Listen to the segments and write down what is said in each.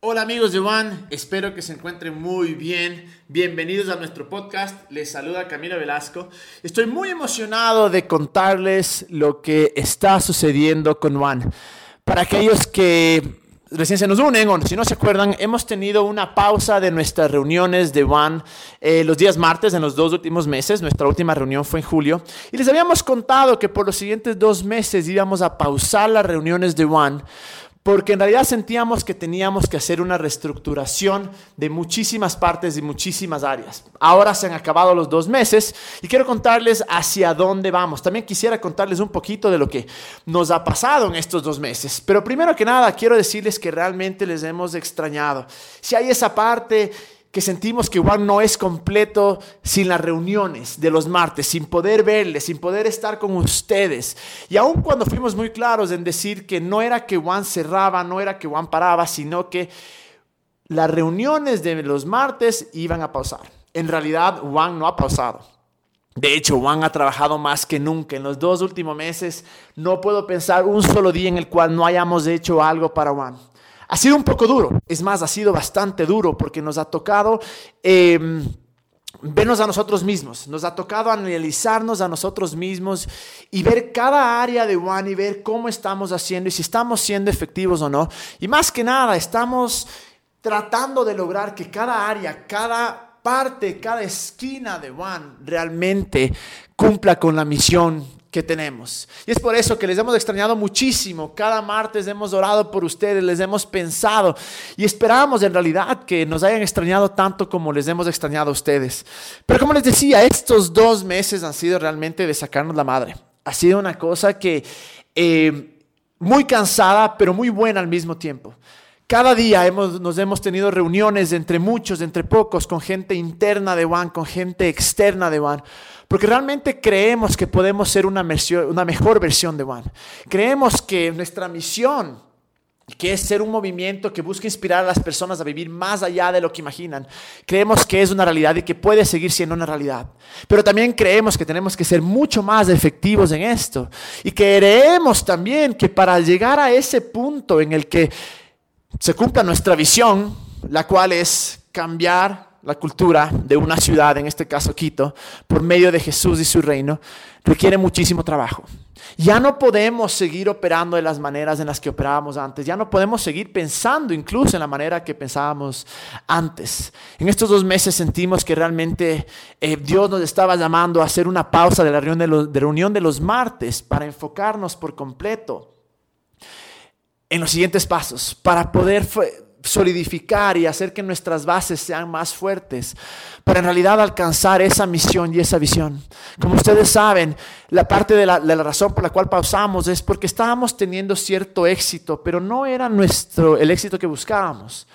Hola amigos de One, espero que se encuentren muy bien. Bienvenidos a nuestro podcast. Les saluda Camilo Velasco. Estoy muy emocionado de contarles lo que está sucediendo con One. Para aquellos que recién se nos unen, o si no se acuerdan, hemos tenido una pausa de nuestras reuniones de One eh, los días martes en los dos últimos meses. Nuestra última reunión fue en julio. Y les habíamos contado que por los siguientes dos meses íbamos a pausar las reuniones de One porque en realidad sentíamos que teníamos que hacer una reestructuración de muchísimas partes y muchísimas áreas. Ahora se han acabado los dos meses y quiero contarles hacia dónde vamos. También quisiera contarles un poquito de lo que nos ha pasado en estos dos meses. Pero primero que nada, quiero decirles que realmente les hemos extrañado. Si hay esa parte que sentimos que Juan no es completo sin las reuniones de los martes, sin poder verles, sin poder estar con ustedes. Y aun cuando fuimos muy claros en decir que no era que Juan cerraba, no era que Juan paraba, sino que las reuniones de los martes iban a pausar. En realidad, Juan no ha pausado. De hecho, Juan ha trabajado más que nunca. En los dos últimos meses no puedo pensar un solo día en el cual no hayamos hecho algo para Juan. Ha sido un poco duro, es más, ha sido bastante duro porque nos ha tocado em, vernos a nosotros mismos, nos ha tocado analizarnos a nosotros mismos y ver cada área de One y ver cómo estamos haciendo y si estamos siendo efectivos o no. Y más que nada, estamos tratando de lograr que cada área, cada parte, cada esquina de One realmente cumpla con la misión que tenemos. Y es por eso que les hemos extrañado muchísimo. Cada martes hemos orado por ustedes, les hemos pensado y esperamos en realidad que nos hayan extrañado tanto como les hemos extrañado a ustedes. Pero como les decía, estos dos meses han sido realmente de sacarnos la madre. Ha sido una cosa que eh, muy cansada, pero muy buena al mismo tiempo. Cada día hemos, nos hemos tenido reuniones entre muchos, entre pocos, con gente interna de One, con gente externa de One porque realmente creemos que podemos ser una, una mejor versión de One. Creemos que nuestra misión que es ser un movimiento que busca inspirar a las personas a vivir más allá de lo que imaginan. Creemos que es una realidad y que puede seguir siendo una realidad. Pero también creemos que tenemos que ser mucho más efectivos en esto. Y creemos también que para llegar a ese punto en el que se cumpla nuestra visión, la cual es cambiar la cultura de una ciudad, en este caso Quito, por medio de Jesús y su reino, requiere muchísimo trabajo. Ya no podemos seguir operando de las maneras en las que operábamos antes, ya no podemos seguir pensando incluso en la manera que pensábamos antes. En estos dos meses sentimos que realmente eh, Dios nos estaba llamando a hacer una pausa de la reunión de, los, de reunión de los martes para enfocarnos por completo en los siguientes pasos, para poder solidificar y hacer que nuestras bases sean más fuertes para en realidad alcanzar esa misión y esa visión. Como ustedes saben, la parte de la, razón por la cual pausamos es porque estábamos teniendo cierto éxito, pero no era nuestro el éxito que buscábamos.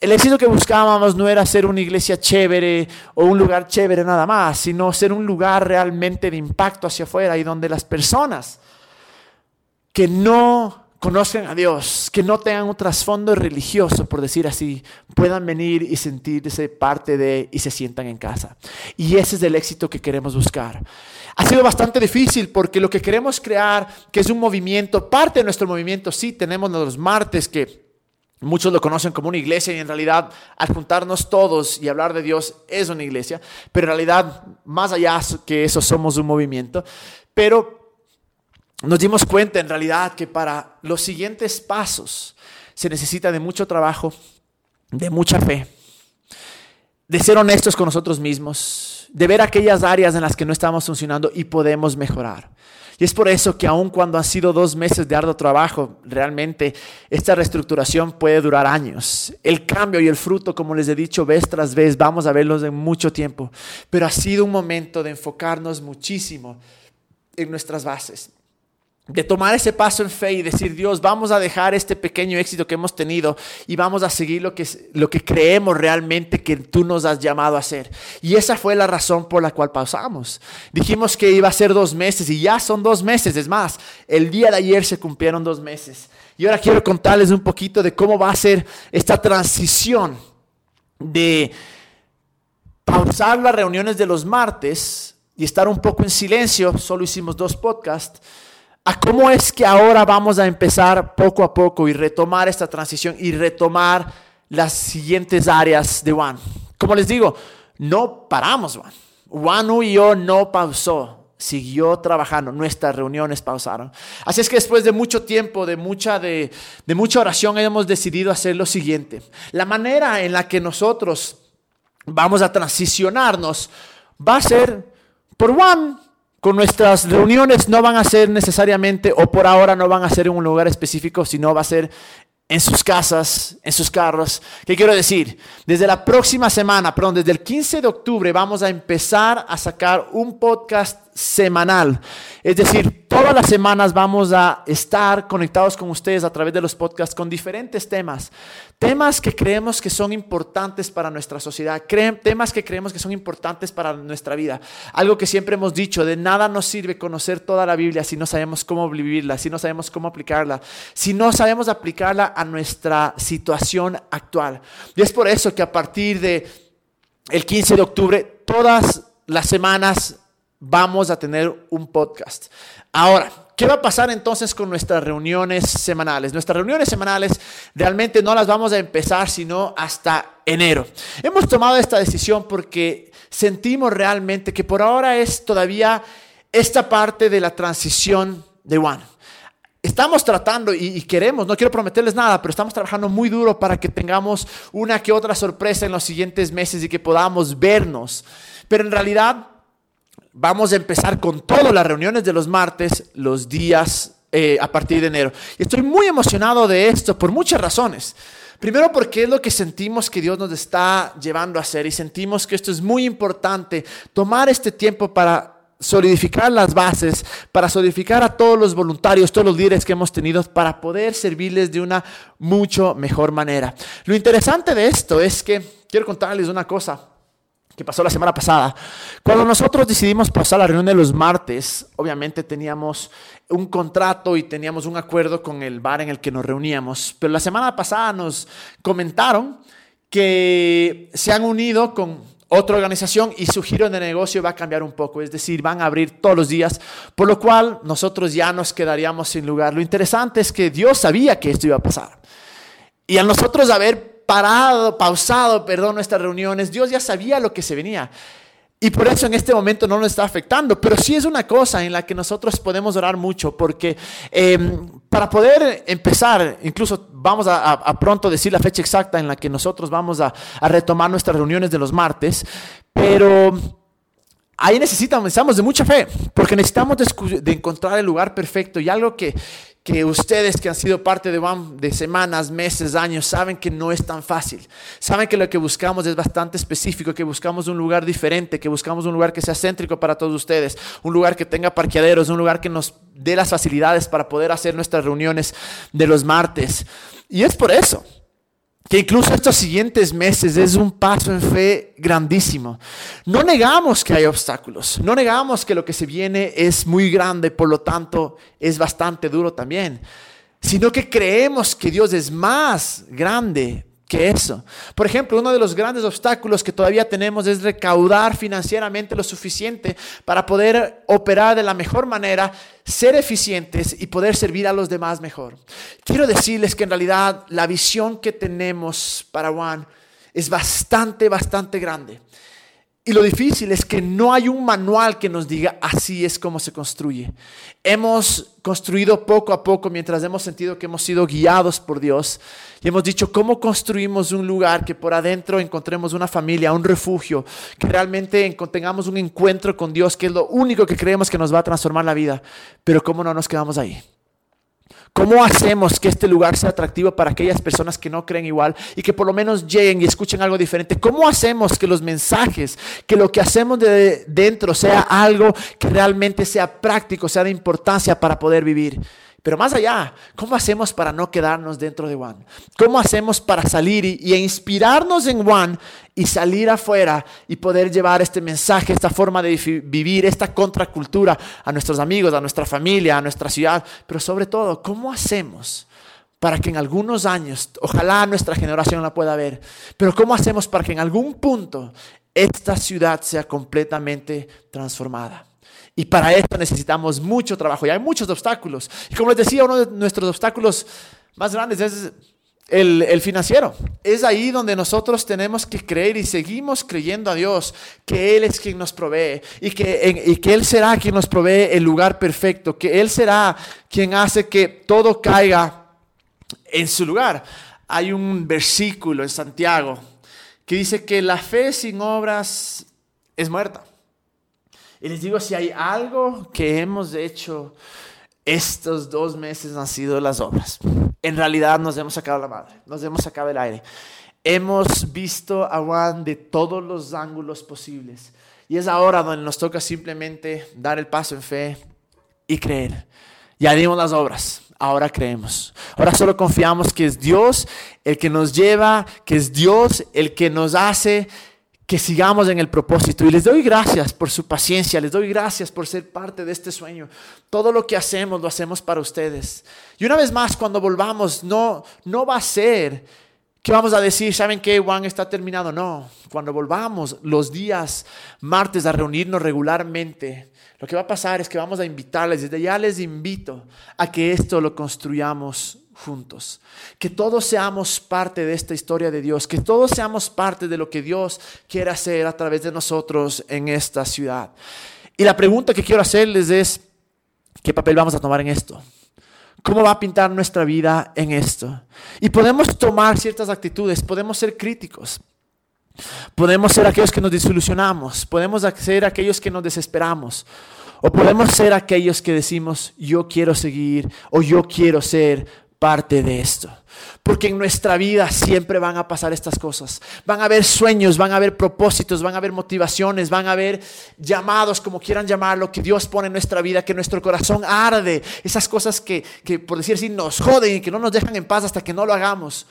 El éxito que buscábamos no era ser una iglesia chévere o un lugar chévere nada más, sino ser un lugar realmente de impacto hacia afuera y donde las personas que no conozcan a Dios, que no tengan un trasfondo religioso, por decir así, puedan venir y sentirse parte de y se sientan en casa. Y ese es el éxito que queremos buscar. Ha sido bastante difícil porque lo que queremos crear, que es un movimiento, parte de nuestro movimiento, sí, tenemos los martes que Muchos lo conocen como una iglesia y en realidad al juntarnos todos y hablar de Dios es una iglesia, pero en realidad más allá que eso somos un movimiento. Pero nos dimos cuenta en realidad que para los siguientes pasos se necesita de mucho trabajo, de mucha fe, de ser honestos con nosotros mismos, de ver aquellas áreas en las que no estamos funcionando y podemos mejorar. Y es por eso que aun cuando han sido dos meses de arduo trabajo, realmente esta reestructuración puede durar años. El cambio y el fruto, como les he dicho vez tras vez, vamos a verlos en mucho tiempo. Pero ha sido un momento de enfocarnos muchísimo en nuestras bases, de tomar ese paso en fe y decir, Dios, vamos a dejar este pequeño éxito que hemos tenido y vamos a seguir lo que, lo que creemos realmente que tú nos has llamado a hacer. Y esa fue la razón por la cual pausamos. Dijimos que iba a ser dos meses y ya son dos meses. Es más, el día de ayer se cumplieron dos meses. Y ahora quiero contarles un poquito de cómo va a ser esta transición de pausar las reuniones de los martes y estar un poco en silencio. Solo hicimos dos podcasts a cómo es que ahora vamos a empezar poco a poco y retomar esta transición y retomar las siguientes áreas de One. Como les digo, no paramos, One. One y yo no pausó siguió trabajando, nuestras reuniones pausaron. Así es que después de mucho tiempo, de mucha, de mucha oración, hemos decidido hacer lo siguiente. La manera en la que nosotros vamos a transicionarnos va a ser por One con nuestras reuniones no van a ser necesariamente o por ahora no van a ser en un lugar específico, sino va a ser en sus casas, en sus carros. ¿Qué quiero decir? Desde la próxima semana, perdón, desde el 15 de octubre vamos a empezar a sacar un podcast semanal. Es decir, todas las semanas vamos a estar conectados con ustedes a través de los podcasts con diferentes temas. Temas que creemos que son importantes para nuestra sociedad, temas que creemos que son importantes para nuestra vida. Algo que siempre hemos dicho, de nada nos sirve conocer toda la Biblia si no sabemos cómo vivirla, si no sabemos cómo aplicarla, si no sabemos aplicarla a nuestra situación actual. Y es por eso que a partir de el 15 de octubre, todas las semanas vamos a tener un podcast. Ahora, ¿qué va a pasar entonces con nuestras reuniones semanales? Nuestras reuniones semanales realmente no las vamos a empezar sino hasta enero. Hemos tomado esta decisión porque sentimos realmente que por ahora es todavía esta parte de la transición de One. Estamos tratando y, queremos, no quiero prometerles nada, pero estamos trabajando muy duro para que tengamos una que otra sorpresa en los siguientes meses y que podamos vernos. Pero en realidad vamos a empezar con todas las reuniones de los martes, los días eh, a partir de enero. Y estoy muy emocionado de esto por muchas razones. Primero porque es lo que sentimos que Dios nos está llevando a hacer y sentimos que esto es muy importante, tomar este tiempo para solidificar las bases, para solidificar a todos los voluntarios, todos los líderes que hemos tenido, para poder servirles de una mucho mejor manera. Lo interesante de esto es que quiero contarles una cosa que pasó la semana pasada. Cuando nosotros decidimos pasar la reunión de los martes, obviamente teníamos un contrato y teníamos un acuerdo con el bar en el que nos reuníamos, pero la semana pasada nos comentaron que se han unido con otra organización y su giro de negocio va a cambiar un poco, es decir, van a abrir todos los días, por lo cual nosotros ya nos quedaríamos sin lugar. Lo interesante es que Dios sabía que esto iba a pasar. Y a nosotros haber parado, pausado, perdón, nuestras reuniones. Dios ya sabía lo que se venía. Y por eso en este momento no nos está afectando, pero sí es una cosa en la que nosotros podemos orar mucho, porque em, para poder empezar, incluso vamos a, pronto decir la fecha exacta en la que nosotros vamos a, a retomar nuestras reuniones de los martes, pero ahí necesitamos, necesitamos de mucha fe, porque necesitamos de, encontrar el lugar perfecto y algo que, que ustedes que han sido parte de, semanas, meses, años, saben que no es tan fácil. Saben que lo que buscamos es bastante específico, que buscamos un lugar diferente, que buscamos un lugar que sea céntrico para todos ustedes, un lugar que tenga parqueaderos, un lugar que nos dé las facilidades para poder hacer nuestras reuniones de los martes. Y es por eso que incluso estos siguientes meses es un paso en fe grandísimo. No negamos que hay obstáculos, no negamos que lo que se viene es muy grande, por lo tanto es bastante duro también, sino que creemos que Dios es más grande eso. Por ejemplo, uno de los grandes obstáculos que todavía tenemos es recaudar financieramente lo suficiente para poder operar de la mejor manera, ser eficientes y poder servir a los demás mejor. Quiero decirles que en realidad la visión que tenemos para Juan es bastante, bastante grande. Y lo difícil es que no hay un manual que nos diga así es como se construye. Hemos construido poco a poco mientras hemos sentido que hemos sido guiados por Dios y hemos dicho cómo construimos un lugar que por adentro encontremos una familia, un refugio, que realmente tengamos un encuentro con Dios, que es lo único que creemos que nos va a transformar la vida. Pero cómo no nos quedamos ahí. ¿Cómo hacemos que este lugar sea atractivo para aquellas personas que no creen igual y que por lo menos lleguen y escuchen algo diferente? ¿Cómo hacemos que los mensajes, que lo que hacemos de dentro sea algo que realmente sea práctico, sea de importancia para poder vivir? Pero más allá, ¿cómo hacemos para no quedarnos dentro de One? ¿Cómo hacemos para salir y, inspirarnos en One y salir afuera y poder llevar este mensaje, esta forma de vivir, esta contracultura a nuestros amigos, a nuestra familia, a nuestra ciudad? Pero sobre todo, ¿cómo hacemos? para que en algunos años, ojalá nuestra generación la pueda ver, pero ¿cómo hacemos para que en algún punto esta ciudad sea completamente transformada? Y para esto necesitamos mucho trabajo y hay muchos obstáculos. Y como les decía, uno de nuestros obstáculos más grandes es el, financiero. Es ahí donde nosotros tenemos que creer y seguimos creyendo a Dios que Él es quien nos provee y que, y que Él será quien nos provee el lugar perfecto, que Él será quien hace que todo caiga en su lugar. Hay un versículo en Santiago que dice que la fe sin obras es muerta. Y les digo, si hay algo que hemos hecho estos dos meses han sido las obras. En realidad nos hemos sacado la madre, nos hemos sacado el aire. Hemos visto a Juan de todos los ángulos posibles. Y es ahora donde nos toca simplemente dar el paso en fe y creer. Ya dimos las obras, ahora creemos. Ahora solo confiamos que es Dios el que nos lleva, que es Dios el que nos hace que sigamos en el propósito. Y les doy gracias por su paciencia, les doy gracias por ser parte de este sueño. Todo lo que hacemos lo hacemos para ustedes. Y una vez más, cuando volvamos, no, no va a ser que vamos a decir, ¿saben qué? Juan está terminado. No, cuando volvamos los días martes a reunirnos regularmente, lo que va a pasar es que vamos a invitarles, desde ya les invito a que esto lo construyamos juntos. Que todos seamos parte de esta historia de Dios, que todos seamos parte de lo que Dios quiere hacer a través de nosotros en esta ciudad. Y la pregunta que quiero hacerles es, ¿qué papel vamos a tomar en esto? ¿Cómo va a pintar nuestra vida en esto? Y podemos tomar ciertas actitudes, podemos ser críticos, podemos ser aquellos que nos desilusionamos, podemos ser aquellos que nos desesperamos, o podemos ser aquellos que decimos, yo quiero seguir o yo quiero ser parte de esto. Porque en nuestra vida siempre van a pasar estas cosas. Van a haber sueños, van a haber propósitos, van a haber motivaciones, van a haber llamados, como quieran llamarlo, que Dios pone en nuestra vida, que nuestro corazón arde. Esas cosas que, que por decir así, nos joden y que no nos dejan en paz hasta que no lo hagamos.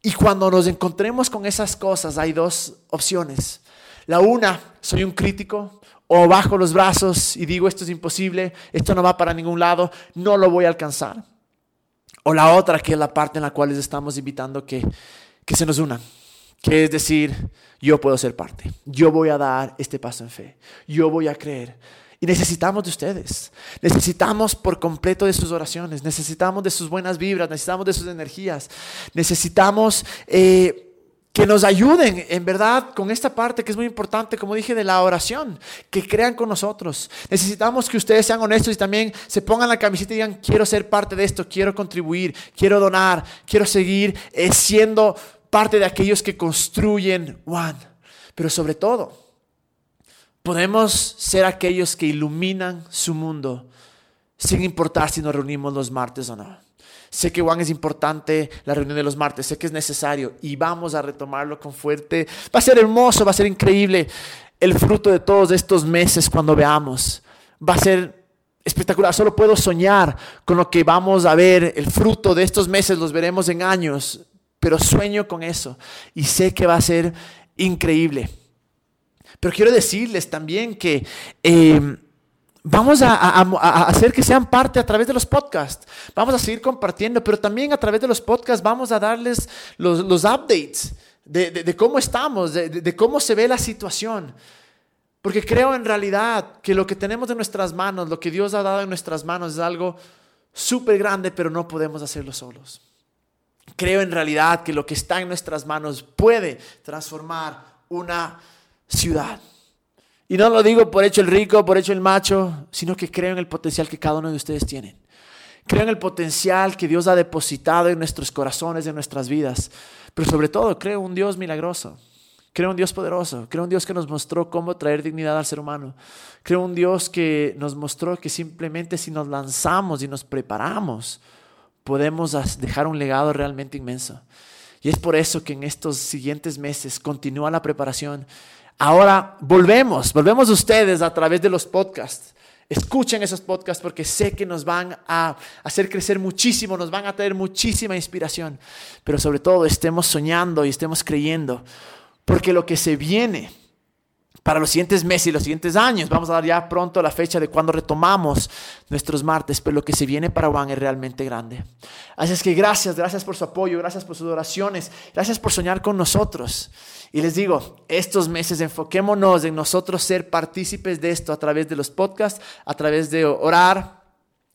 Y cuando nos encontremos con esas cosas, hay dos opciones. La una, soy un crítico, o bajo los brazos y digo esto es imposible, esto no va para ningún lado, no lo voy a alcanzar. O la otra, que es la parte en la cual les estamos invitando que, que se nos unan. Que es decir, yo puedo ser parte. Yo voy a dar este paso en fe. Yo voy a creer. Y necesitamos de ustedes. Necesitamos por completo de sus oraciones. Necesitamos de sus buenas vibras. Necesitamos de sus energías. Necesitamos eh, que nos ayuden en verdad con esta parte que es muy importante, como dije, de la oración, que crean con nosotros. Necesitamos que ustedes sean honestos y también se pongan la camiseta y digan, quiero ser parte de esto, quiero contribuir, quiero donar, quiero seguir eh, siendo parte de aquellos que construyen One. Pero sobre todo, podemos ser aquellos que iluminan su mundo sin importar si nos reunimos los martes o no. Sé que Juan es importante la reunión de los martes, sé que es necesario y vamos a retomarlo con fuerte. Va a ser hermoso, va a ser increíble el fruto de todos estos meses cuando veamos. Va a ser espectacular, solo puedo soñar con lo que vamos a ver, el fruto de estos meses los veremos en años, pero sueño con eso y sé que va a ser increíble. Pero quiero decirles también que... Eh, Vamos a, hacer que sean parte a través de los podcasts. Vamos a seguir compartiendo, pero también a través de los podcasts vamos a darles los, updates de, cómo estamos, de, cómo se ve la situación. Porque creo en realidad que lo que tenemos en nuestras manos, lo que Dios ha dado en nuestras manos es algo súper grande, pero no podemos hacerlo solos. Creo en realidad que lo que está en nuestras manos puede transformar una ciudad. Y no lo digo por hecho el rico, por hecho el macho, sino que creo en el potencial que cada uno de ustedes tienen. Creo en el potencial que Dios ha depositado en nuestros corazones, en nuestras vidas. Pero sobre todo, creo en un Dios milagroso. Creo en un Dios poderoso. Creo en un Dios que nos mostró cómo traer dignidad al ser humano. Creo en un Dios que nos mostró que simplemente si nos lanzamos y nos preparamos, podemos dejar un legado realmente inmenso. Y es por eso que en estos siguientes meses continúa la preparación Ahora volvemos, volvemos ustedes a través de los podcasts. Escuchen esos podcasts porque sé que nos van a hacer crecer muchísimo, nos van a traer muchísima inspiración. Pero sobre todo estemos soñando y estemos creyendo. Porque lo que se viene para los siguientes meses y los siguientes años. Vamos a dar ya pronto la fecha de cuando retomamos nuestros martes, pero lo que se viene para Juan es realmente grande. Así es que gracias, gracias por su apoyo, gracias por sus oraciones, gracias por soñar con nosotros. Y les digo, estos meses enfoquémonos en nosotros ser partícipes de esto a través de los podcasts, a través de orar,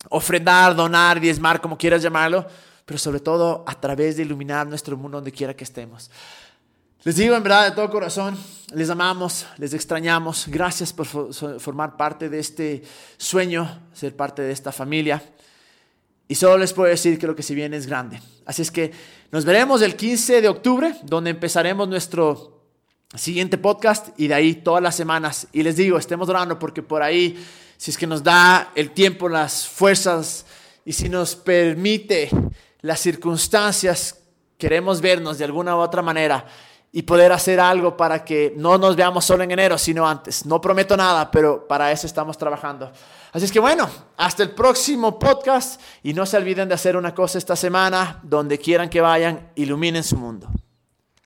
ofrendar, donar, diezmar, como quieras llamarlo, pero sobre todo a través de iluminar nuestro mundo donde quiera que estemos. Les digo en verdad de todo corazón, les amamos, les extrañamos. Gracias por formar parte de este sueño, ser parte de esta familia. Y solo les puedo decir que lo que se viene es grande. Así es que nos veremos el 15 de octubre, donde empezaremos nuestro siguiente podcast y de ahí todas las semanas. Y les digo, estemos orando porque por ahí, si es que nos da el tiempo, las fuerzas y si nos permite las circunstancias, queremos vernos de alguna u otra manera y poder hacer algo para que no nos veamos solo en enero, sino antes. No prometo nada, pero para eso estamos trabajando. Así es que bueno, hasta el próximo podcast y no se olviden de hacer una cosa esta semana, donde quieran que vayan, iluminen su mundo.